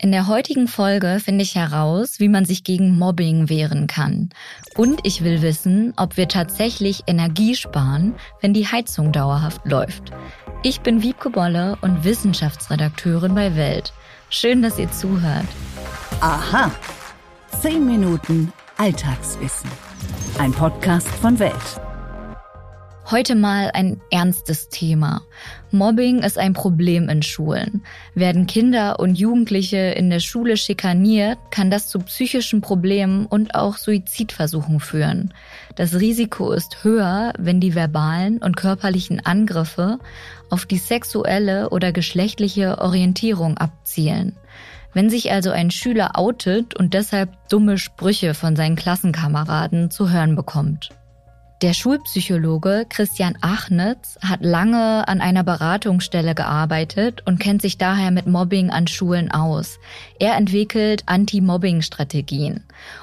In der heutigen Folge finde ich heraus, wie man sich gegen Mobbing wehren kann. Und ich will wissen, ob wir tatsächlich Energie sparen, wenn die Heizung dauerhaft läuft. Ich bin Wiebke Bolle und Wissenschaftsredakteurin bei Welt. Schön, dass ihr zuhört. Aha. Zehn Minuten Alltagswissen. Ein Podcast von Welt. Heute mal ein ernstes Thema. Mobbing ist ein Problem in Schulen. Werden Kinder und Jugendliche in der Schule schikaniert, kann das zu psychischen Problemen und auch Suizidversuchen führen. Das Risiko ist höher, wenn die verbalen und körperlichen Angriffe auf die sexuelle oder geschlechtliche Orientierung abzielen. Wenn sich also ein Schüler outet und deshalb dumme Sprüche von seinen Klassenkameraden zu hören bekommt. Der Schulpsychologe Christian Achnitz hat lange an einer Beratungsstelle gearbeitet und kennt sich daher mit Mobbing an Schulen aus. Er entwickelt Anti-Mobbing-Strategien.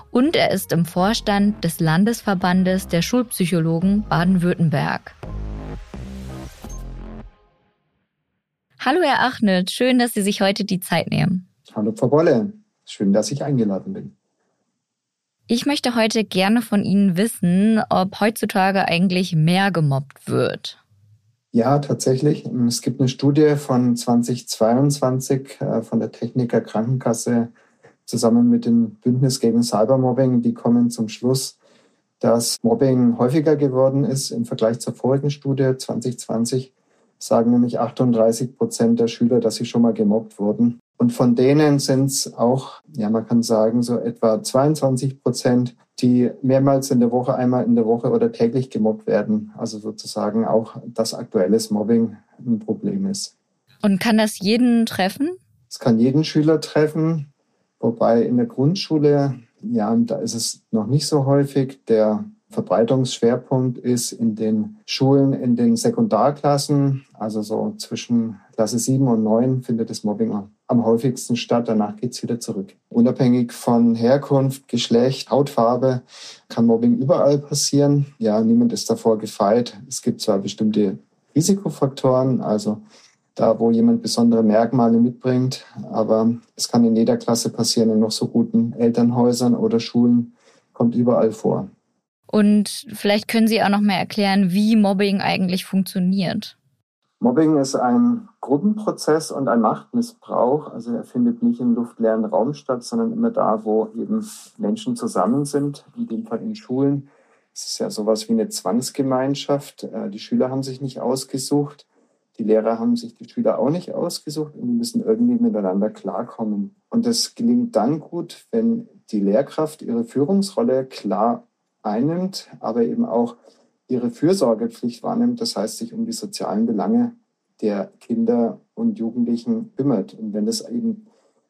Und er ist im Vorstand des Landesverbandes der Schulpsychologen Baden-Württemberg. Hallo Herr Achnitz, schön, dass Sie sich heute die Zeit nehmen. Hallo Frau Bolle, schön, dass ich eingeladen bin. Ich möchte heute gerne von Ihnen wissen, ob heutzutage eigentlich mehr gemobbt wird. Ja, tatsächlich. Es gibt eine Studie von 2022 äh, von der Techniker Krankenkasse zusammen mit dem Bündnis gegen Cybermobbing. Die kommen zum Schluss, dass Mobbing häufiger geworden ist im Vergleich zur vorigen Studie 2020 sagen nämlich 38 Prozent der Schüler, dass sie schon mal gemobbt wurden. Und von denen sind es auch, ja, man kann sagen, so etwa 22 Prozent, die mehrmals in der Woche, einmal in der Woche oder täglich gemobbt werden. Also sozusagen auch, dass aktuelles Mobbing ein Problem ist. Und kann das jeden treffen? Es kann jeden Schüler treffen, wobei in der Grundschule, ja, da ist es noch nicht so häufig. Der Verbreitungsschwerpunkt ist in den Schulen, in den Sekundarklassen, also so zwischen Klasse 7 und 9 findet das Mobbing am häufigsten statt. Danach geht es wieder zurück. Unabhängig von Herkunft, Geschlecht, Hautfarbe kann Mobbing überall passieren. Ja, niemand ist davor gefeit. Es gibt zwar bestimmte Risikofaktoren, also da, wo jemand besondere Merkmale mitbringt, aber es kann in jeder Klasse passieren, in noch so guten Elternhäusern oder Schulen, kommt überall vor. Und vielleicht können Sie auch noch mal erklären, wie Mobbing eigentlich funktioniert. Mobbing ist ein Gruppenprozess und ein Machtmissbrauch. Also er findet nicht im luftleeren Raum statt, sondern immer da, wo eben Menschen zusammen sind, in dem Fall in Schulen. Es ist ja sowas wie eine Zwangsgemeinschaft. Äh, die Schüler haben sich nicht ausgesucht, die Lehrer haben sich die Schüler auch nicht ausgesucht und müssen irgendwie miteinander klarkommen. Und das gelingt dann gut, wenn die Lehrkraft ihre Führungsrolle klar einnimmt, aber eben auch ihre Fürsorgepflicht wahrnimmt, das heißt sich um die sozialen Belange der Kinder und Jugendlichen kümmert. Und wenn das eben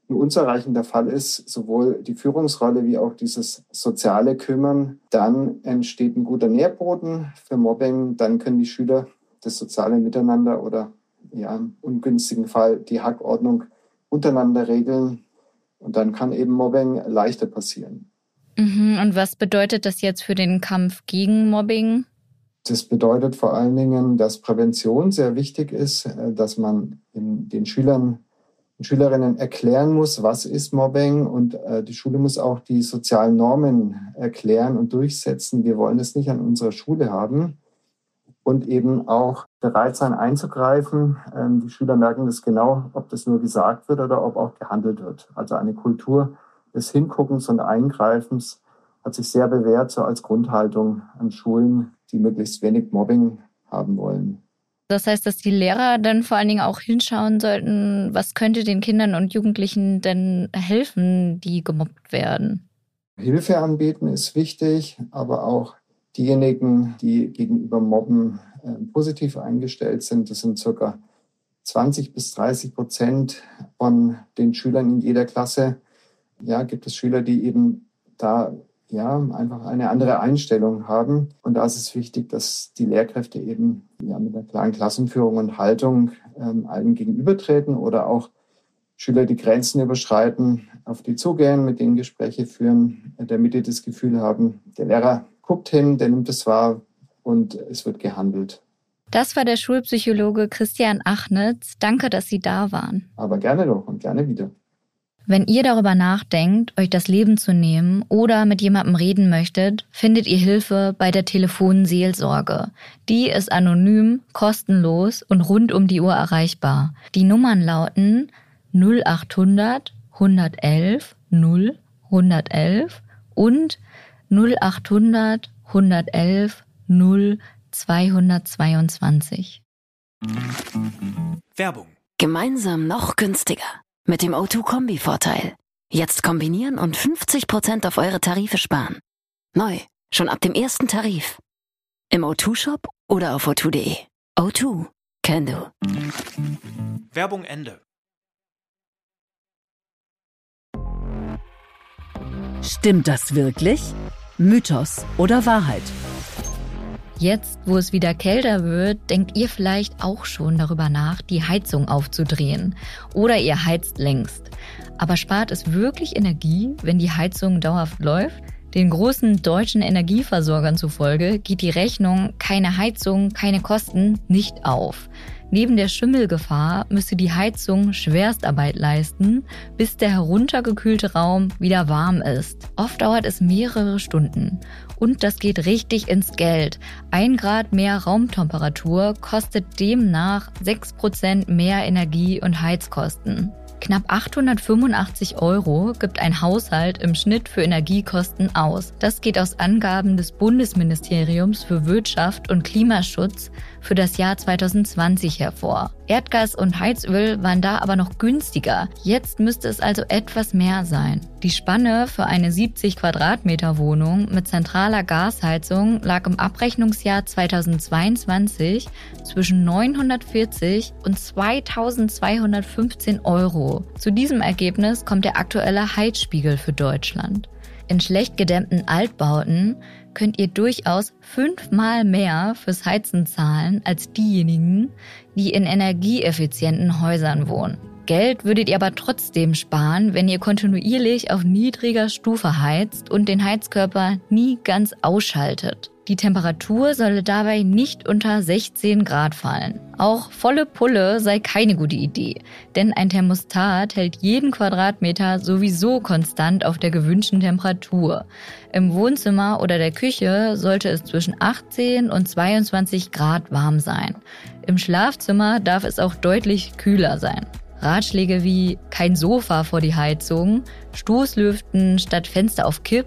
ein unzureichender Fall ist, sowohl die Führungsrolle wie auch dieses soziale Kümmern, dann entsteht ein guter Nährboden für Mobbing, dann können die Schüler das soziale Miteinander oder ja, im ungünstigen Fall die Hackordnung untereinander regeln und dann kann eben Mobbing leichter passieren. Mhm. Und was bedeutet das jetzt für den Kampf gegen Mobbing? Das bedeutet vor allen Dingen, dass Prävention sehr wichtig ist, äh, dass man den Schülern und Schülerinnen erklären muss, was ist Mobbing und äh, die Schule muss auch die sozialen Normen erklären und durchsetzen. Wir wollen es nicht an unserer Schule haben und eben auch bereit sein einzugreifen. Ähm, die Schüler merken das genau, ob das nur gesagt wird oder ob auch gehandelt wird. Also eine Kultur des Hinguckens und Eingreifens hat sich sehr bewährt, so als Grundhaltung an Schulen, die möglichst wenig Mobbing haben wollen. Das heißt, dass die Lehrer dann vor allen Dingen auch hinschauen sollten, was könnte den Kindern und Jugendlichen denn helfen, die gemobbt werden? Hilfe anbieten ist wichtig, aber auch diejenigen, die gegenüber Mobben äh, positiv eingestellt sind, das sind circa 20 bis 30 Prozent von den Schülern in jeder Klasse, ja, gibt es Schüler, die eben da ja einfach eine andere Einstellung haben. Und da ist es wichtig, dass die Lehrkräfte eben ja mit einer klaren Klassenführung und Haltung ähm, allen gegenübertreten oder auch Schüler, die Grenzen überschreiten, auf die zugehen, mit denen Gespräche führen, damit die das Gefühl haben, der Lehrer guckt hin, der nimmt es wahr und es wird gehandelt. Das war der Schulpsychologe Christian Achnitz. Danke, dass Sie da waren. Aber gerne doch und gerne wieder. Wenn ihr darüber nachdenkt, euch das Leben zu nehmen oder mit jemandem reden möchtet, findet ihr Hilfe bei der Telefonseelsorge. Die ist anonym, kostenlos und rund um die Uhr erreichbar. Die Nummern lauten 0800 111 0 111 und 0800 111 0 222. Werbung. Gemeinsam noch günstiger. Mit dem O2-Kombi-Vorteil. Jetzt kombinieren und 50% auf eure Tarife sparen. Neu, schon ab dem ersten Tarif. Im O2-Shop oder auf o2.de. O2, can do. Werbung Ende. Stimmt das wirklich? Mythos oder Wahrheit? Jetzt, wo es wieder kälter wird, denkt ihr vielleicht auch schon darüber nach, die Heizung aufzudrehen. Oder ihr heizt längst. Aber spart es wirklich Energie, wenn die Heizung dauerhaft läuft? Den großen deutschen Energieversorgern zufolge geht die Rechnung keine Heizung, keine Kosten nicht auf. Neben der Schimmelgefahr müsste die Heizung Schwerstarbeit leisten, bis der heruntergekühlte Raum wieder warm ist. Oft dauert es mehrere Stunden. Und das geht richtig ins Geld. Ein Grad mehr Raumtemperatur kostet demnach 6% mehr Energie und Heizkosten. Knapp 885 Euro gibt ein Haushalt im Schnitt für Energiekosten aus. Das geht aus Angaben des Bundesministeriums für Wirtschaft und Klimaschutz für das Jahr 2020 hervor. Erdgas und Heizöl waren da aber noch günstiger. Jetzt müsste es also etwas mehr sein. Die Spanne für eine 70 Quadratmeter Wohnung mit zentraler Gasheizung lag im Abrechnungsjahr 2022 zwischen 940 und 2215 Euro. Zu diesem Ergebnis kommt der aktuelle Heizspiegel für Deutschland. In schlecht gedämmten Altbauten könnt ihr durchaus fünfmal mehr fürs Heizen zahlen als diejenigen, die in energieeffizienten Häusern wohnen. Geld würdet ihr aber trotzdem sparen, wenn ihr kontinuierlich auf niedriger Stufe heizt und den Heizkörper nie ganz ausschaltet. Die Temperatur solle dabei nicht unter 16 Grad fallen. Auch volle Pulle sei keine gute Idee, denn ein Thermostat hält jeden Quadratmeter sowieso konstant auf der gewünschten Temperatur. Im Wohnzimmer oder der Küche sollte es zwischen 18 und 22 Grad warm sein. Im Schlafzimmer darf es auch deutlich kühler sein. Ratschläge wie kein Sofa vor die Heizung, Stoßlüften statt Fenster auf Kipp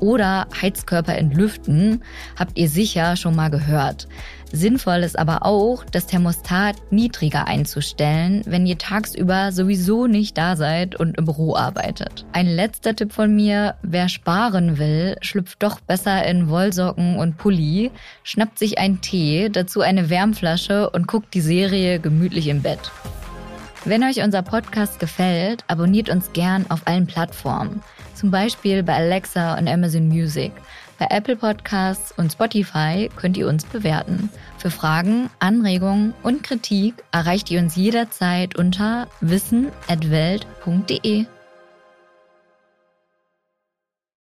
oder Heizkörper entlüften habt ihr sicher schon mal gehört. Sinnvoll ist aber auch, das Thermostat niedriger einzustellen, wenn ihr tagsüber sowieso nicht da seid und im Büro arbeitet. Ein letzter Tipp von mir, wer sparen will, schlüpft doch besser in Wollsocken und Pulli, schnappt sich einen Tee, dazu eine Wärmflasche und guckt die Serie gemütlich im Bett. Wenn euch unser Podcast gefällt, abonniert uns gern auf allen Plattformen, zum Beispiel bei Alexa und Amazon Music. Bei Apple Podcasts und Spotify könnt ihr uns bewerten. Für Fragen, Anregungen und Kritik erreicht ihr uns jederzeit unter wissen@welt.de.